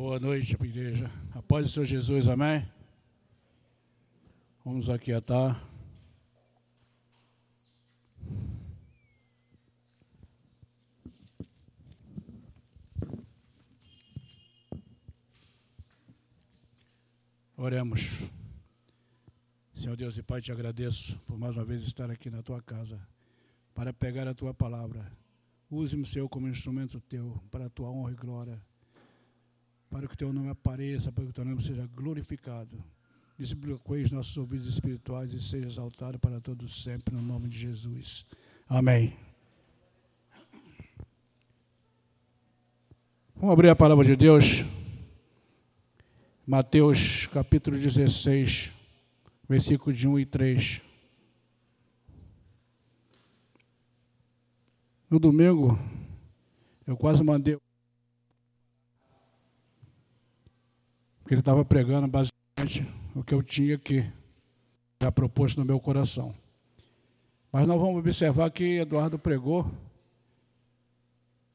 Boa noite, igreja. A paz do Senhor Jesus, amém? Vamos aquietar. Oremos. Senhor Deus e Pai, te agradeço por mais uma vez estar aqui na tua casa para pegar a tua palavra. Use-me, Senhor, como instrumento teu para a tua honra e glória para que o teu nome apareça, para que o teu nome seja glorificado. Desbloqueie os nossos ouvidos espirituais e seja exaltado para todos sempre, no nome de Jesus. Amém. Vamos abrir a palavra de Deus. Mateus capítulo 16, versículos de 1 e 3. No domingo, eu quase mandei Porque ele estava pregando basicamente o que eu tinha que já proposto no meu coração. Mas nós vamos observar que Eduardo pregou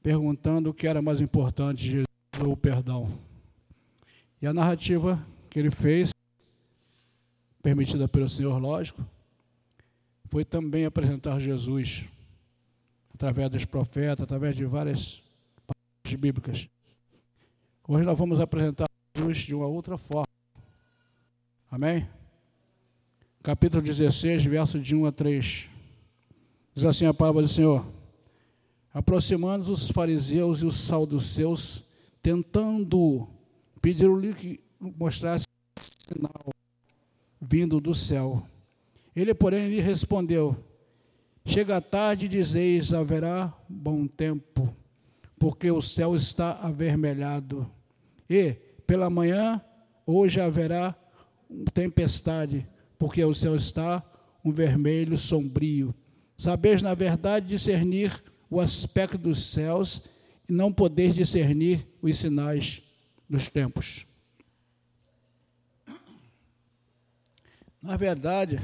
perguntando o que era mais importante, Jesus ou o perdão. E a narrativa que ele fez, permitida pelo Senhor, lógico, foi também apresentar Jesus através dos profetas, através de várias passagens bíblicas. Hoje nós vamos apresentar Jesus de uma outra forma. Amém? Capítulo 16, verso de 1 a 3. Diz assim a palavra do Senhor: Aproximando os fariseus e os saduceus, tentando pediram-lhe que mostrasse um sinal vindo do céu. Ele, porém, lhe respondeu: Chega a tarde e dizeis: haverá bom tempo, porque o céu está avermelhado. E pela manhã, hoje haverá tempestade, porque o céu está um vermelho sombrio. Sabeis, na verdade, discernir o aspecto dos céus e não podeis discernir os sinais dos tempos. Na verdade,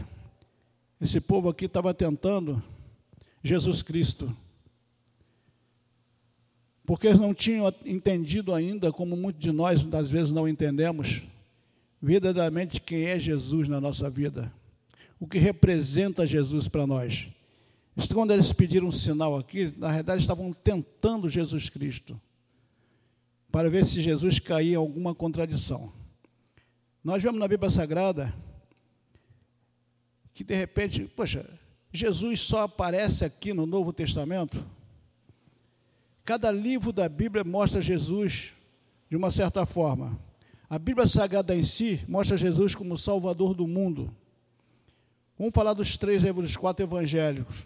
esse povo aqui estava tentando Jesus Cristo porque eles não tinham entendido ainda, como muitos de nós, às vezes, não entendemos, verdadeiramente quem é Jesus na nossa vida, o que representa Jesus para nós. Quando eles pediram um sinal aqui, na verdade estavam tentando Jesus Cristo, para ver se Jesus caía em alguma contradição. Nós vemos na Bíblia Sagrada que de repente, poxa, Jesus só aparece aqui no Novo Testamento Cada livro da Bíblia mostra Jesus de uma certa forma. A Bíblia Sagrada em si mostra Jesus como Salvador do mundo. Vamos falar dos três, dos quatro evangélicos.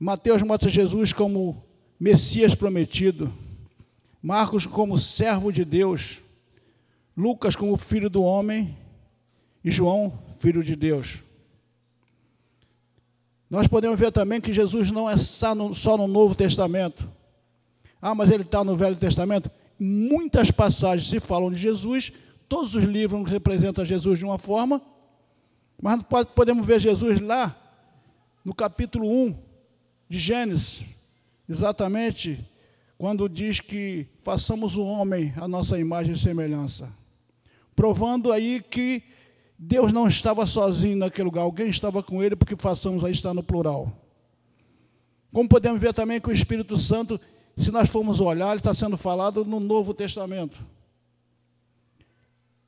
Mateus mostra Jesus como Messias prometido. Marcos como servo de Deus. Lucas como filho do homem. E João, filho de Deus. Nós podemos ver também que Jesus não é só no, Novo Testamento. Ah, mas ele está no Velho Testamento. Muitas passagens se falam de Jesus, todos os livros representam Jesus de uma forma, mas podemos ver Jesus lá, no capítulo 1 de Gênesis, exatamente quando diz que façamos o homem a nossa imagem e semelhança. Provando aí que Deus não estava sozinho naquele lugar, alguém estava com ele, porque façamos aí está no plural. Como podemos ver também que o Espírito Santo, se nós formos olhar, ele está sendo falado no Novo Testamento.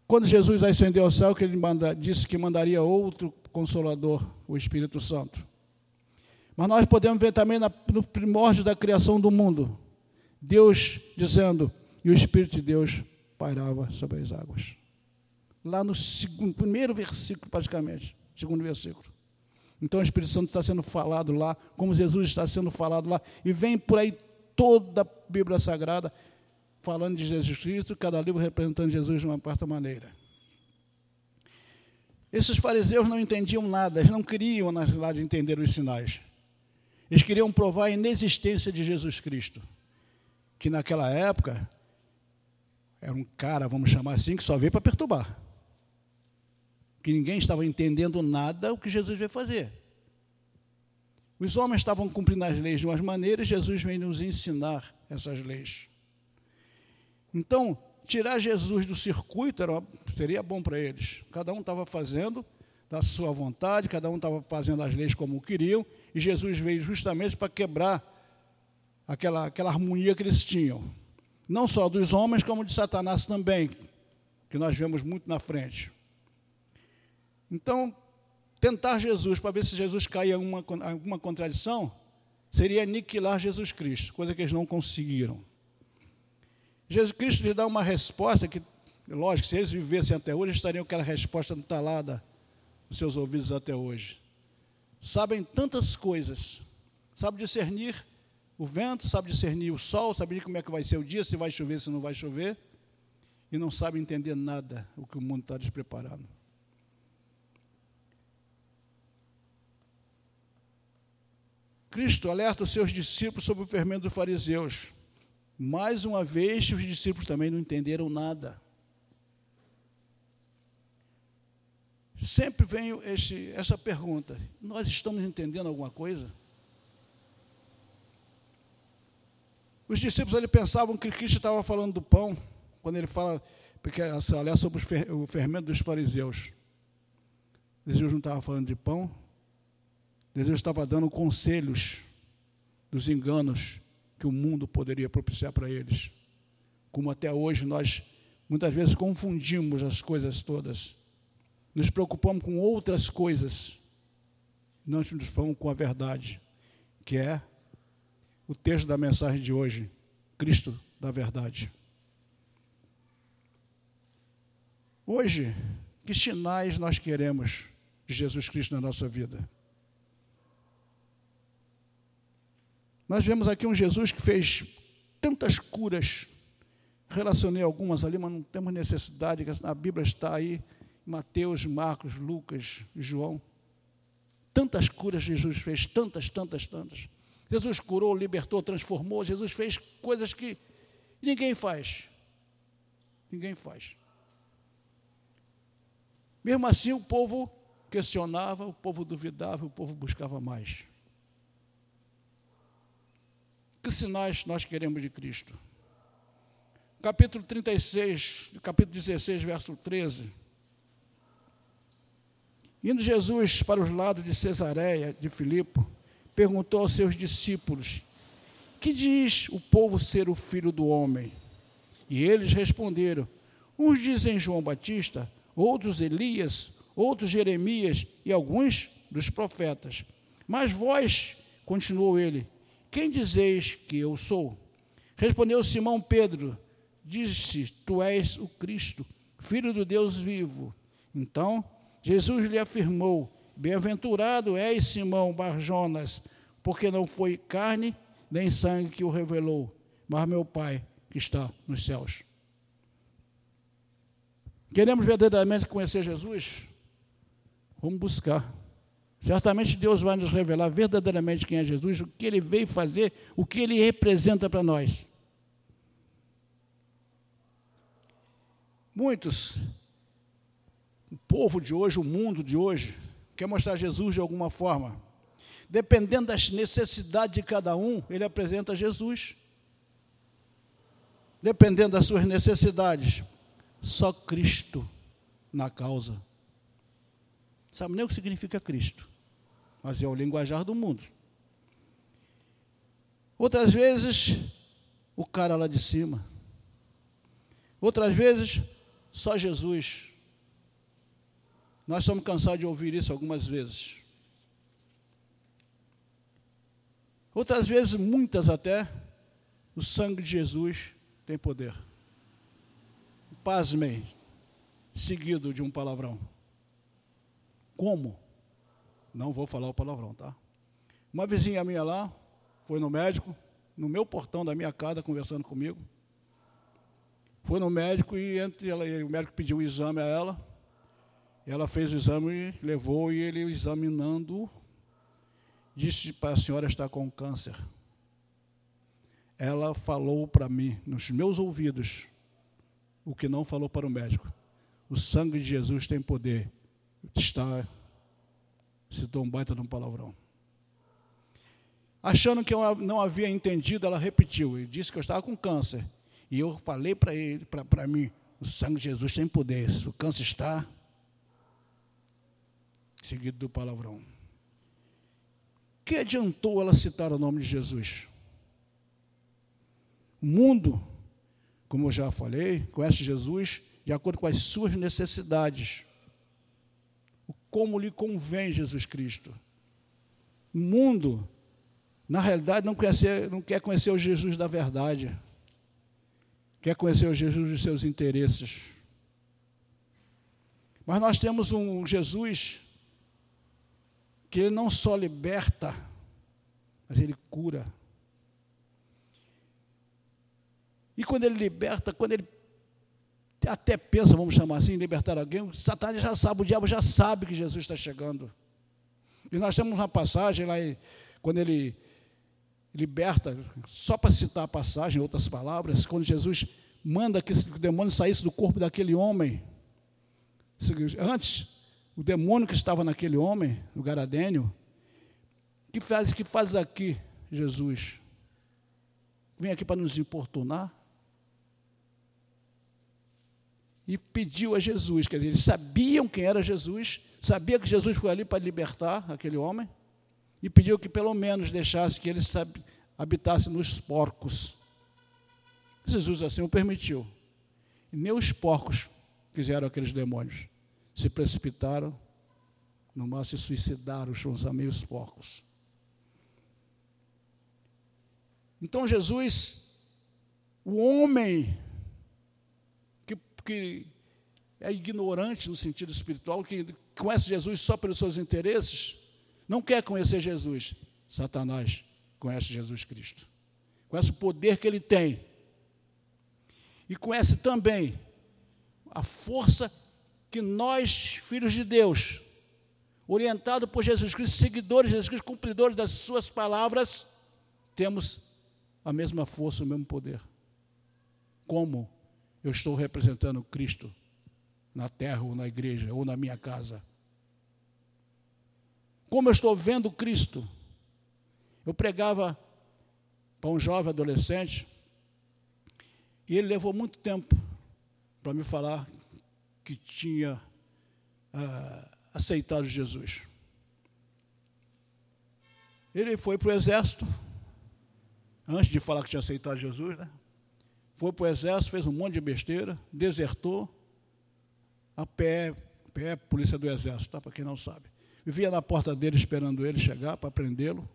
Quando Jesus ascendeu ao céu, que ele manda, disse que mandaria outro consolador, o Espírito Santo. Mas nós podemos ver também na, no primórdio da criação do mundo, Deus dizendo, e o Espírito de Deus pairava sobre as águas lá no segundo, primeiro versículo, praticamente, segundo versículo. Então o Espírito Santo está sendo falado lá, como Jesus está sendo falado lá, e vem por aí toda a Bíblia Sagrada falando de Jesus Cristo, cada livro representando Jesus de uma quarta maneira. Esses fariseus não entendiam nada, eles não queriam, na verdade, entender os sinais. Eles queriam provar a inexistência de Jesus Cristo, que naquela época era um cara, vamos chamar assim, que só veio para perturbar que ninguém estava entendendo nada o que Jesus veio fazer. Os homens estavam cumprindo as leis de umas maneiras, Jesus vem nos ensinar essas leis. Então, tirar Jesus do circuito era, seria bom para eles. Cada um estava fazendo da sua vontade, cada um estava fazendo as leis como queriam, e Jesus veio justamente para quebrar aquela, aquela harmonia que eles tinham. Não só dos homens, como de Satanás também, que nós vemos muito na frente. Então, tentar Jesus para ver se Jesus caia em uma, alguma contradição seria aniquilar Jesus Cristo, coisa que eles não conseguiram. Jesus Cristo lhe dá uma resposta que, lógico, se eles vivessem até hoje, estariam aquela resposta entalada nos seus ouvidos até hoje. Sabem tantas coisas, sabe discernir o vento, sabe discernir o sol, sabe como é que vai ser o dia, se vai chover, se não vai chover, e não sabe entender nada o que o mundo está lhes Cristo alerta os seus discípulos sobre o fermento dos fariseus. Mais uma vez, os discípulos também não entenderam nada. Sempre vem esse, essa pergunta: nós estamos entendendo alguma coisa? Os discípulos ali pensavam que Cristo estava falando do pão, quando ele fala, porque aliás, sobre o fermento dos fariseus. Jesus não estava falando de pão, Jesus estava dando conselhos dos enganos que o mundo poderia propiciar para eles. Como até hoje nós muitas vezes confundimos as coisas todas. Nos preocupamos com outras coisas. Não nos preocupamos com a verdade, que é o texto da mensagem de hoje, Cristo da verdade. Hoje, que sinais nós queremos de Jesus Cristo na nossa vida? Nós vemos aqui um Jesus que fez tantas curas, relacionei algumas ali, mas não temos necessidade, a Bíblia está aí, Mateus, Marcos, Lucas, João. Tantas curas Jesus fez, tantas, tantas, tantas. Jesus curou, libertou, transformou, Jesus fez coisas que ninguém faz. Ninguém faz. Mesmo assim, o povo questionava, o povo duvidava, o povo buscava mais. Que sinais nós queremos de Cristo? Capítulo 36, capítulo 16, verso 13. Indo Jesus para os lados de Cesareia, de Filipe, perguntou aos seus discípulos: Que diz o povo ser o filho do homem? E eles responderam: Uns dizem João Batista, outros Elias, outros Jeremias e alguns dos profetas. Mas vós, continuou ele, quem dizeis que eu sou? Respondeu Simão Pedro: Disse: Tu és o Cristo, filho do Deus vivo. Então Jesus lhe afirmou: Bem-aventurado és Simão Barjonas, porque não foi carne nem sangue que o revelou, mas meu Pai que está nos céus. Queremos verdadeiramente conhecer Jesus? Vamos buscar. Certamente Deus vai nos revelar verdadeiramente quem é Jesus, o que ele veio fazer, o que ele representa para nós. Muitos, o povo de hoje, o mundo de hoje, quer mostrar Jesus de alguma forma. Dependendo das necessidades de cada um, ele apresenta Jesus. Dependendo das suas necessidades, só Cristo na causa sabe nem o que significa Cristo, mas é o linguajar do mundo. Outras vezes, o cara lá de cima. Outras vezes, só Jesus. Nós estamos cansados de ouvir isso algumas vezes. Outras vezes, muitas até, o sangue de Jesus tem poder. Pasmem, seguido de um palavrão. Como? Não vou falar o palavrão, tá? Uma vizinha minha lá foi no médico, no meu portão da minha casa, conversando comigo. Foi no médico e entre ela, o médico pediu o um exame a ela. Ela fez o exame, levou e ele examinando disse para a senhora estar com câncer. Ela falou para mim, nos meus ouvidos, o que não falou para o médico. O sangue de Jesus tem poder está, citou um baita de um palavrão. Achando que eu não havia entendido, ela repetiu e disse que eu estava com câncer. E eu falei para ele, para mim, o sangue de Jesus tem poder. Se o câncer está, seguido do palavrão. Que adiantou ela citar o nome de Jesus? O mundo, como eu já falei, conhece Jesus de acordo com as suas necessidades. Como lhe convém Jesus Cristo. O mundo, na realidade, não, conhece, não quer conhecer o Jesus da verdade. Quer conhecer o Jesus dos seus interesses. Mas nós temos um Jesus que ele não só liberta, mas ele cura. E quando ele liberta, quando ele até pensa, vamos chamar assim, libertar alguém, Satanás já sabe, o diabo já sabe que Jesus está chegando. E nós temos uma passagem lá, quando ele liberta, só para citar a passagem, outras palavras, quando Jesus manda que o demônio saísse do corpo daquele homem. Antes, o demônio que estava naquele homem, no Garadênio, que faz, que faz aqui Jesus? Vem aqui para nos importunar? E pediu a Jesus, quer dizer, eles sabiam quem era Jesus, sabia que Jesus foi ali para libertar aquele homem, e pediu que pelo menos deixasse que ele habitasse nos porcos. Jesus assim o permitiu. E nem os porcos quiseram aqueles demônios se precipitaram no mar, se suicidaram, os amigos porcos. Então Jesus, o homem que, é ignorante no sentido espiritual, que conhece Jesus só pelos seus interesses, não quer conhecer Jesus. Satanás conhece Jesus Cristo. Conhece o poder que ele tem. E conhece também a força que nós, filhos de Deus, orientados por Jesus Cristo, seguidores de Jesus Cristo, cumpridores das suas palavras, temos a mesma força, o mesmo poder. Como eu estou representando Cristo na terra ou na igreja ou na minha casa? Como eu estou vendo Cristo? Eu pregava para um jovem adolescente e ele levou muito tempo para me falar que tinha ah, aceitado Jesus. Ele foi para o exército, antes de falar que tinha aceitado Jesus, né? Foi para o exército, fez um monte de besteira, desertou, a pé, pé polícia do exército, tá? para quem não sabe. Vivia na porta dele esperando ele chegar para prendê-lo.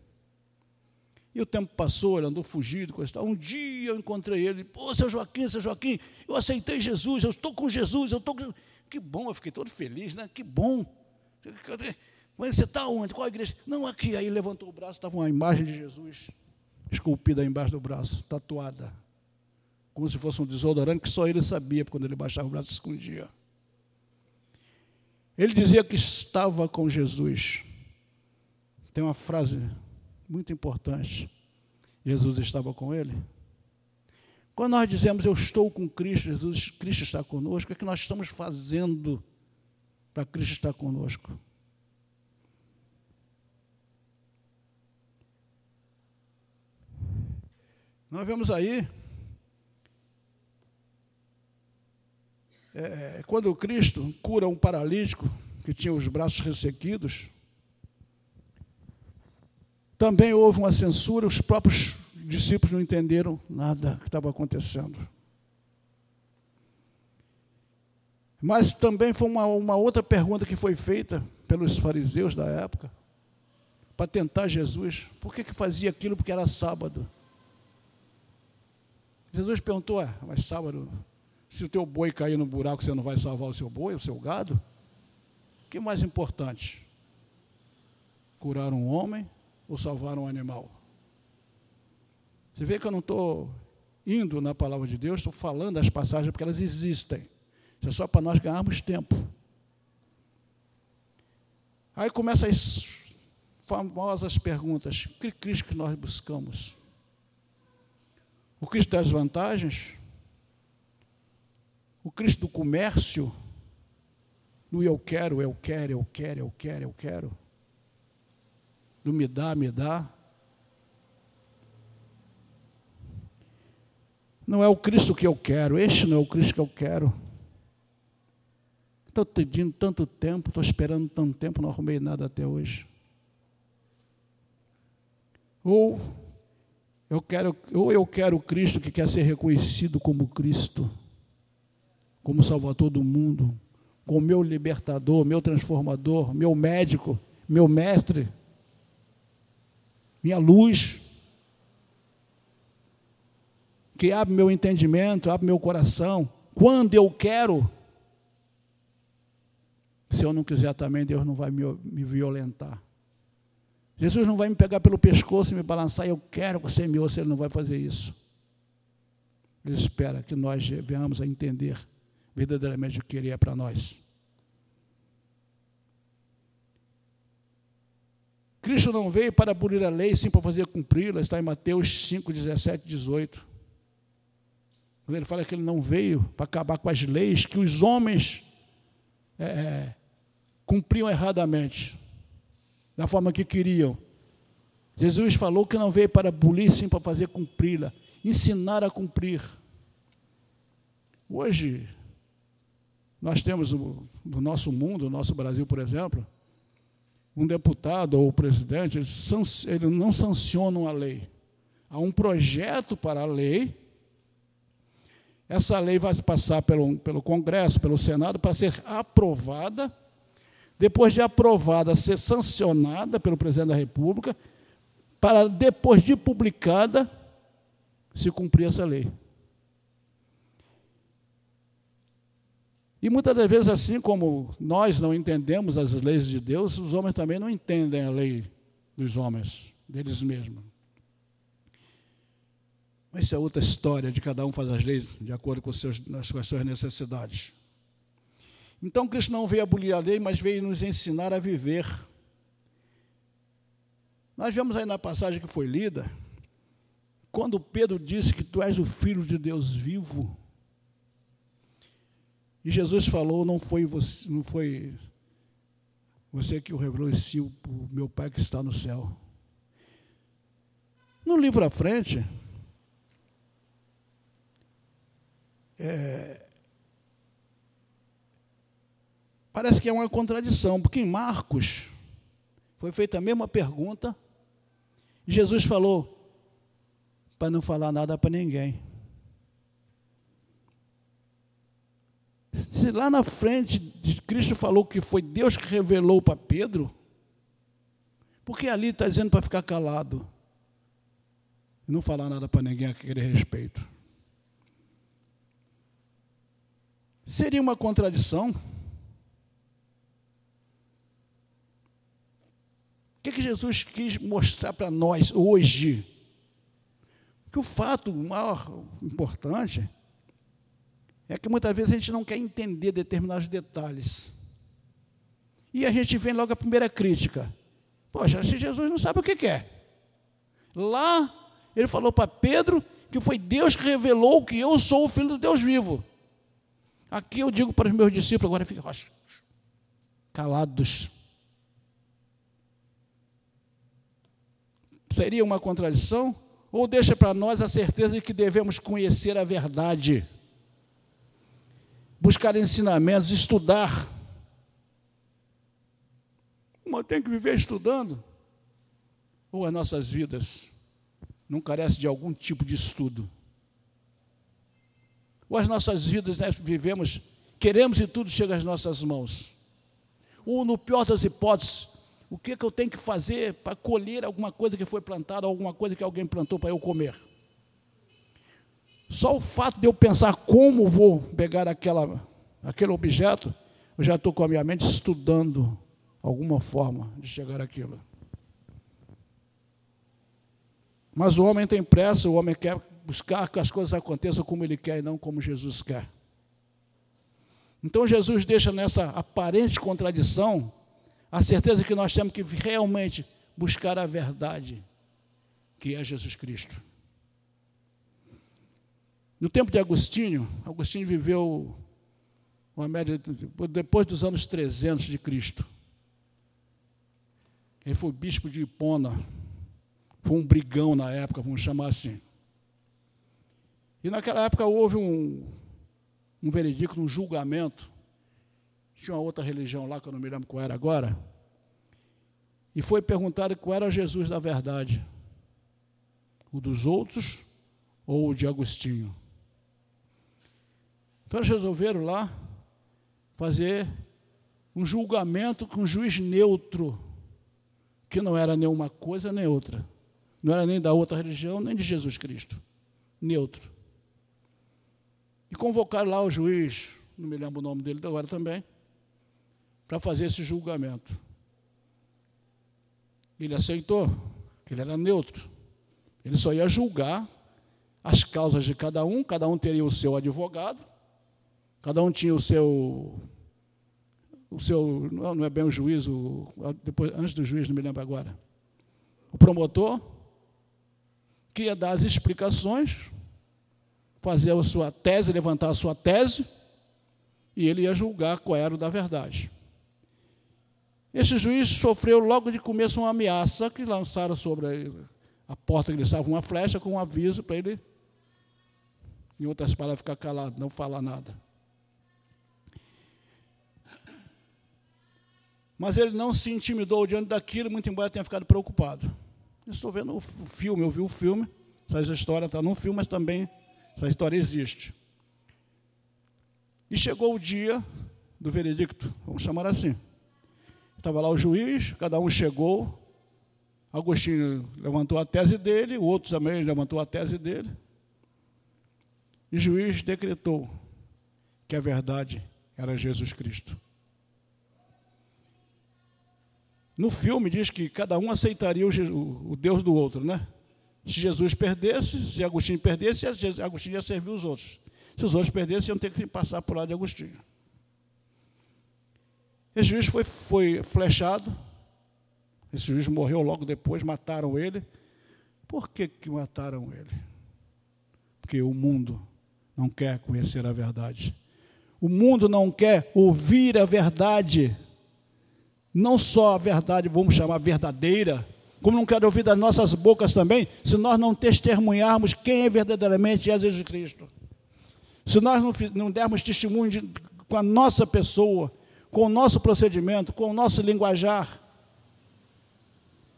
E o tempo passou, ele andou fugido, coisa tal. Um dia eu encontrei ele, pô, seu Joaquim, seu Joaquim, eu aceitei Jesus, eu estou com Jesus, eu estou com. Que bom, eu fiquei todo feliz, né? Que bom. Mas você está onde? Qual a igreja? Não, aqui. Aí levantou o braço, estava uma imagem de Jesus esculpida embaixo do braço, tatuada. Como se fosse um desodorante que só ele sabia, quando ele baixava o braço se escondia. Ele dizia que estava com Jesus. Tem uma frase muito importante. Jesus estava com ele. Quando nós dizemos eu estou com Cristo, Jesus, Cristo está conosco, o que nós estamos fazendo para Cristo estar conosco? Nós vemos aí, é, quando Cristo cura um paralítico que tinha os braços ressequidos, também houve uma censura, os próprios discípulos não entenderam nada que estava acontecendo. Mas também foi uma, uma outra pergunta que foi feita pelos fariseus da época, para tentar Jesus. Por que, que fazia aquilo? Porque era sábado. Jesus perguntou: é, mas sábado, se o teu boi cair no buraco, você não vai salvar o seu boi, o seu gado? O que é mais importante? Curar um homem ou salvar um animal. Você vê que eu não estou indo na palavra de Deus, estou falando as passagens porque elas existem. Isso é só para nós ganharmos tempo. Aí começam as famosas perguntas: que Cristo que nós buscamos? O Cristo das vantagens? O Cristo do comércio? No eu quero, eu quero, eu quero, eu quero, eu quero? do me dá, me dá. Não é o Cristo que eu quero, este não é o Cristo que eu quero. Estou pedindo tanto tempo, estou esperando tanto tempo, não arrumei nada até hoje. Ou eu quero, ou eu quero Cristo que quer ser reconhecido como Cristo, como Salvador do mundo, como meu libertador, meu transformador, meu médico, meu mestre, minha luz, que abre meu entendimento, abre meu coração, quando eu quero. Se eu não quiser também, Deus não vai me, me violentar. Jesus não vai me pegar pelo pescoço e me balançar, eu quero que você me ouça, ele não vai fazer isso. Ele espera que nós venhamos a entender verdadeiramente o que ele é para nós. Cristo não veio para abolir a lei, sim para fazer cumpri-la, está em Mateus 5, 17, 18. Quando ele fala que ele não veio para acabar com as leis que os homens é, é cumpriam erradamente da forma que queriam. Jesus falou que não veio para abolir, sim para fazer cumpri-la, ensinar a cumprir. Hoje, nós temos no nosso mundo, no nosso Brasil, por exemplo, um deputado ou presidente, ele não sanciona uma lei. Há um projeto para a lei, essa lei vai passar pelo, pelo Congresso, pelo Senado, para ser aprovada depois de aprovada, ser sancionada pelo presidente da República, para depois de publicada, se cumprir essa lei. E muitas das vezes, assim como nós não entendemos as leis de Deus, os homens também não entendem a lei dos homens, deles mesmos. Mas isso é outra história, de cada um faz as leis de acordo com, seus, com as suas necessidades. Então Cristo não veio abolir a lei, mas veio nos ensinar a viver. Nós vemos aí na passagem que foi lida, quando Pedro disse que tu és o filho de Deus vivo. E Jesus falou, não foi você, não foi você que o revelou, e sim o meu Pai que está no céu. No livro à frente, é, parece que é uma contradição, porque em Marcos foi feita a mesma pergunta e Jesus falou para não falar nada para ninguém. Se lá na frente de Cristo falou que foi Deus que revelou para Pedro, porque ali está dizendo para ficar calado e não falar nada para ninguém a aquele respeito. Seria uma contradição? O que, que Jesus quis mostrar para nós hoje? Que o fato maior importante é que muitas vezes a gente não quer entender determinados detalhes. E a gente vem logo a primeira crítica. Poxa, se Jesus não sabe o que quer. Lá, ele falou para Pedro que foi Deus que revelou que eu sou o filho do Deus vivo. Aqui eu digo para os meus discípulos, agora fiquem calados. Seria uma contradição? Ou deixa para nós a certeza de que devemos conhecer a verdade, buscar ensinamentos, estudar. Uma tem que viver estudando. Ou as nossas vidas não carecem de algum tipo de estudo. Ou as nossas vidas né, vivemos, queremos e tudo chega às nossas mãos. Ou, no pior das hipóteses, o que, que eu tenho que fazer para colher alguma coisa que foi plantada, alguma coisa que alguém plantou para eu comer. Só o fato de eu pensar como vou pegar aquela, aquele objeto, eu já estou com a minha mente estudando alguma forma de chegar àquilo. Mas o homem tem pressa, o homem quer buscar que as coisas aconteçam como ele quer e não como Jesus quer. Então Jesus deixa nessa aparente contradição a certeza que nós temos que realmente buscar a verdade, que é Jesus Cristo. No tempo de Agostinho, Agostinho viveu uma média depois dos anos 300 de Cristo. Ele foi bispo de Hipona, foi um brigão na época, vamos chamar assim. E naquela época houve um, um veredicto, um julgamento. Tinha uma outra religião lá, que eu não me lembro qual era agora. E foi perguntado qual era Jesus da verdade: o dos outros ou o de Agostinho. Então eles resolveram lá fazer um julgamento com um juiz neutro, que não era nenhuma coisa nem outra. Não era nem da outra religião, nem de Jesus Cristo. Neutro. E convocaram lá o juiz, não me lembro o nome dele agora também, para fazer esse julgamento. Ele aceitou, que ele era neutro. Ele só ia julgar as causas de cada um, cada um teria o seu advogado, cada um tinha o seu o seu, não é bem o juiz, o, depois, antes do juiz, não me lembro agora. O promotor, que ia dar as explicações, fazer a sua tese, levantar a sua tese, e ele ia julgar qual era o da verdade. Esse juiz sofreu logo de começo uma ameaça que lançaram sobre a porta que ele estava uma flecha com um aviso para ele, em outras palavras, ficar calado, não falar nada. Mas ele não se intimidou diante daquilo, muito embora tenha ficado preocupado. estou vendo o filme, eu vi o filme, essa história está no filme, mas também essa história existe. E chegou o dia do veredicto, vamos chamar assim. Estava lá o juiz, cada um chegou. Agostinho levantou a tese dele, o outro também levantou a tese dele. E o juiz decretou que a verdade era Jesus Cristo. No filme diz que cada um aceitaria o, Deus do outro, né? Se Jesus perdesse, se Agostinho perdesse, Agostinho ia servir os outros. Se os outros perdessem, iam ter que passar por lá de Agostinho. Esse juiz foi, foi flechado. Esse juiz morreu logo depois, mataram ele. Por que, que mataram ele? Porque o mundo não quer conhecer a verdade. O mundo não quer ouvir a verdade não só a verdade, vamos chamar verdadeira, como não quero ouvir das nossas bocas também, se nós não testemunharmos quem é verdadeiramente Jesus Cristo. Se nós não, não dermos testemunho de, com a nossa pessoa, com o nosso procedimento, com o nosso linguajar,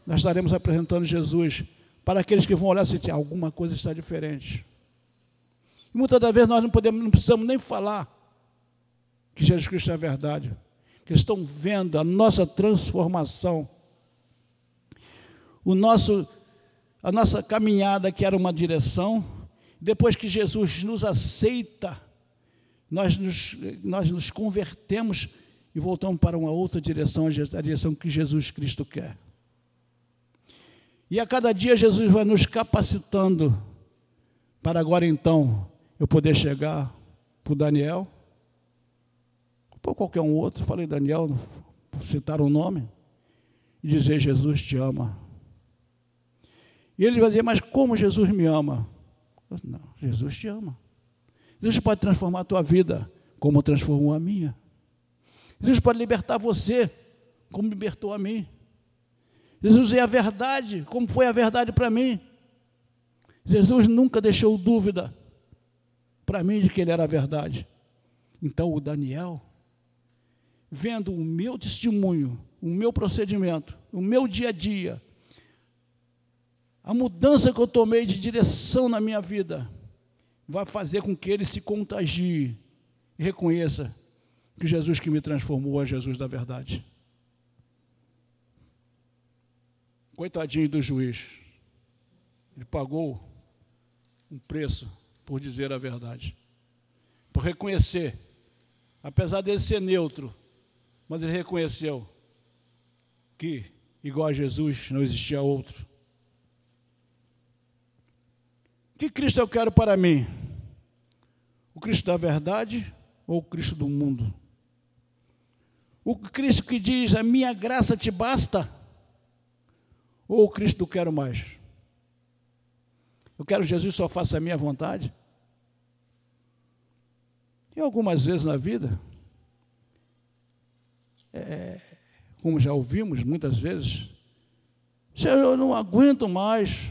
nós estaremos apresentando Jesus para aqueles que vão olhar e sentir alguma coisa está diferente. E muitas das vezes nós não podemos, não precisamos nem falar que Jesus Cristo é a verdade que estão vendo a nossa transformação, o nosso, a nossa caminhada que era uma direção, depois que Jesus nos aceita, nós nos, nós nos convertemos e voltamos para uma outra direção, a direção que Jesus Cristo quer. E a cada dia Jesus vai nos capacitando para agora então eu poder chegar para o Daniel, por qualquer um outro, falei Daniel, citar o um nome, e dizer Jesus te ama. E ele vai dizer, mas como Jesus me ama? Não, Jesus te ama. Jesus pode transformar a tua vida, como transformou a minha. Jesus pode libertar você, como libertou a mim. Jesus é a verdade, como foi a verdade para mim. Jesus nunca deixou dúvida para mim de que ele era a verdade. Então o Daniel vendo o meu testemunho, o meu procedimento, o meu dia a dia, a mudança que eu tomei de direção na minha vida, vai fazer com que ele se contagie e reconheça que Jesus que me transformou é Jesus da verdade. Coitadinho do juiz, ele pagou um preço por dizer a verdade, por reconhecer, apesar dele ser neutro, mas ele reconheceu que, igual a Jesus, não existia outro. Que Cristo eu quero para mim? O Cristo da verdade ou o Cristo do mundo? O Cristo que diz: A minha graça te basta? Ou o Cristo do quero mais? Eu quero Jesus só faça a minha vontade? E algumas vezes na vida, é, como já ouvimos muitas vezes, Senhor, eu não aguento mais.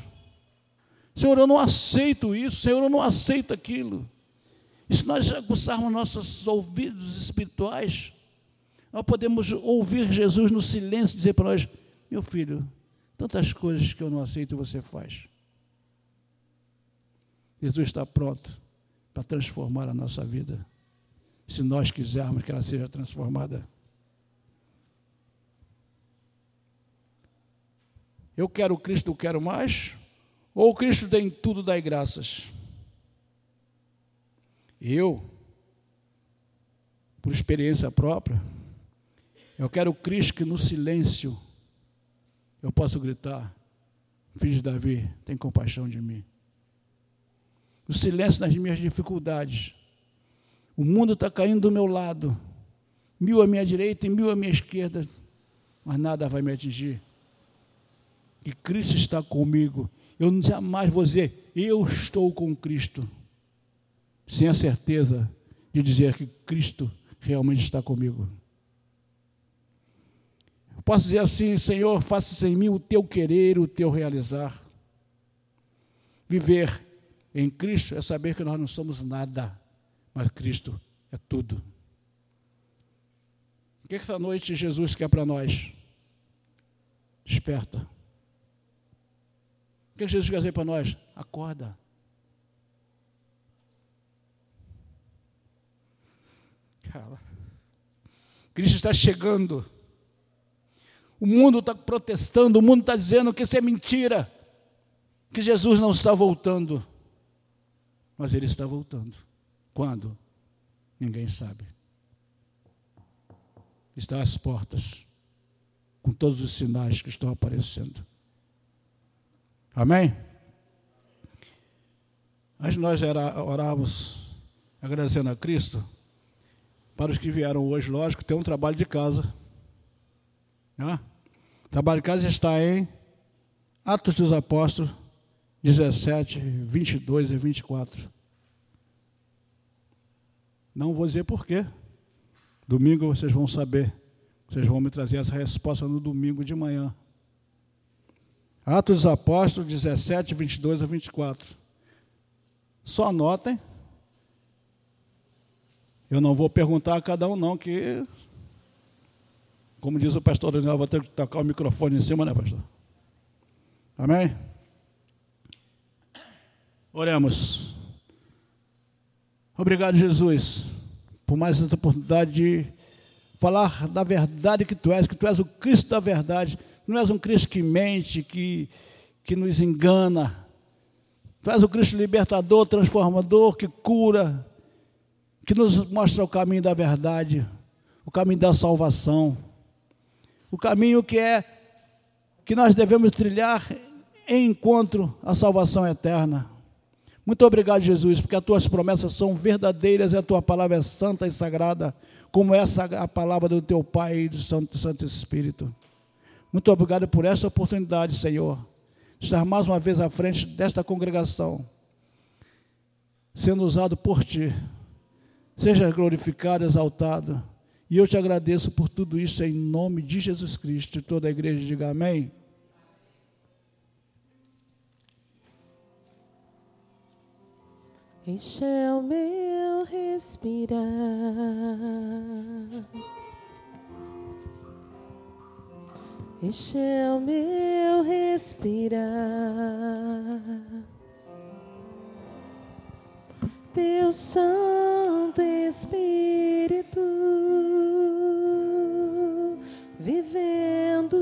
Senhor, eu não aceito isso, Senhor, eu não aceito aquilo. E se nós aguçarmos nossos ouvidos espirituais, nós podemos ouvir Jesus no silêncio dizer para nós: Meu filho, tantas coisas que eu não aceito você faz. Jesus está pronto para transformar a nossa vida, se nós quisermos que ela seja transformada. Eu quero Cristo, eu quero mais, ou Cristo tem tudo, dai graças. Eu, por experiência própria, eu quero Cristo que no silêncio eu possa gritar: Filho de Davi, tem compaixão de mim. No silêncio das minhas dificuldades. O mundo está caindo do meu lado, mil à minha direita e mil à minha esquerda, mas nada vai me atingir. Que Cristo está comigo. Eu jamais vou dizer, eu estou com Cristo, sem a certeza de dizer que Cristo realmente está comigo. Posso dizer assim, Senhor, faça em mim o teu querer, o teu realizar. Viver em Cristo é saber que nós não somos nada, mas Cristo é tudo. O que, é que essa noite Jesus quer para nós? Desperta. O que, Jesus quer dizer para nós? Acorda. Cristo está chegando. O mundo está protestando, o mundo está dizendo que isso é mentira, que Jesus não está voltando. Mas ele está voltando. Quando? Ninguém sabe. Está às portas, com todos os sinais que estão aparecendo. Amém? Mas nós orávamos agradecendo a Cristo. Para os que vieram hoje, lógico, tem um trabalho de casa. Né? O trabalho de casa está em Atos dos Apóstolos 17, 22 e 24. Não vou dizer porquê. Domingo vocês vão saber. Vocês vão me trazer essa resposta no domingo de manhã. Atos dos Apóstolos 17, 22 a 24. Só anotem. Eu não vou perguntar a cada um, não, que como diz o pastor Daniel, vou ter que tocar o microfone em cima, né, pastor? Amém? Oremos. Obrigado, Jesus, por mais essa oportunidade de falar da verdade que tu és, que tu és o Cristo da verdade. Não és um Cristo que mente, que, que nos engana. Tu és o Cristo libertador, transformador, que cura, que nos mostra o caminho da verdade, o caminho da salvação o caminho que é que nós devemos trilhar em encontro à salvação eterna. Muito obrigado, Jesus, porque as tuas promessas são verdadeiras e a tua palavra é santa e sagrada, como essa a palavra do teu Pai e do Santo, Santo Espírito. Muito obrigado por essa oportunidade, Senhor, estar mais uma vez à frente desta congregação, sendo usado por ti. Seja glorificado, exaltado e eu te agradeço por tudo isso em nome de Jesus Cristo. Toda a igreja diga amém. O meu respirar. O meu respirar. Teu Santo Espírito vivendo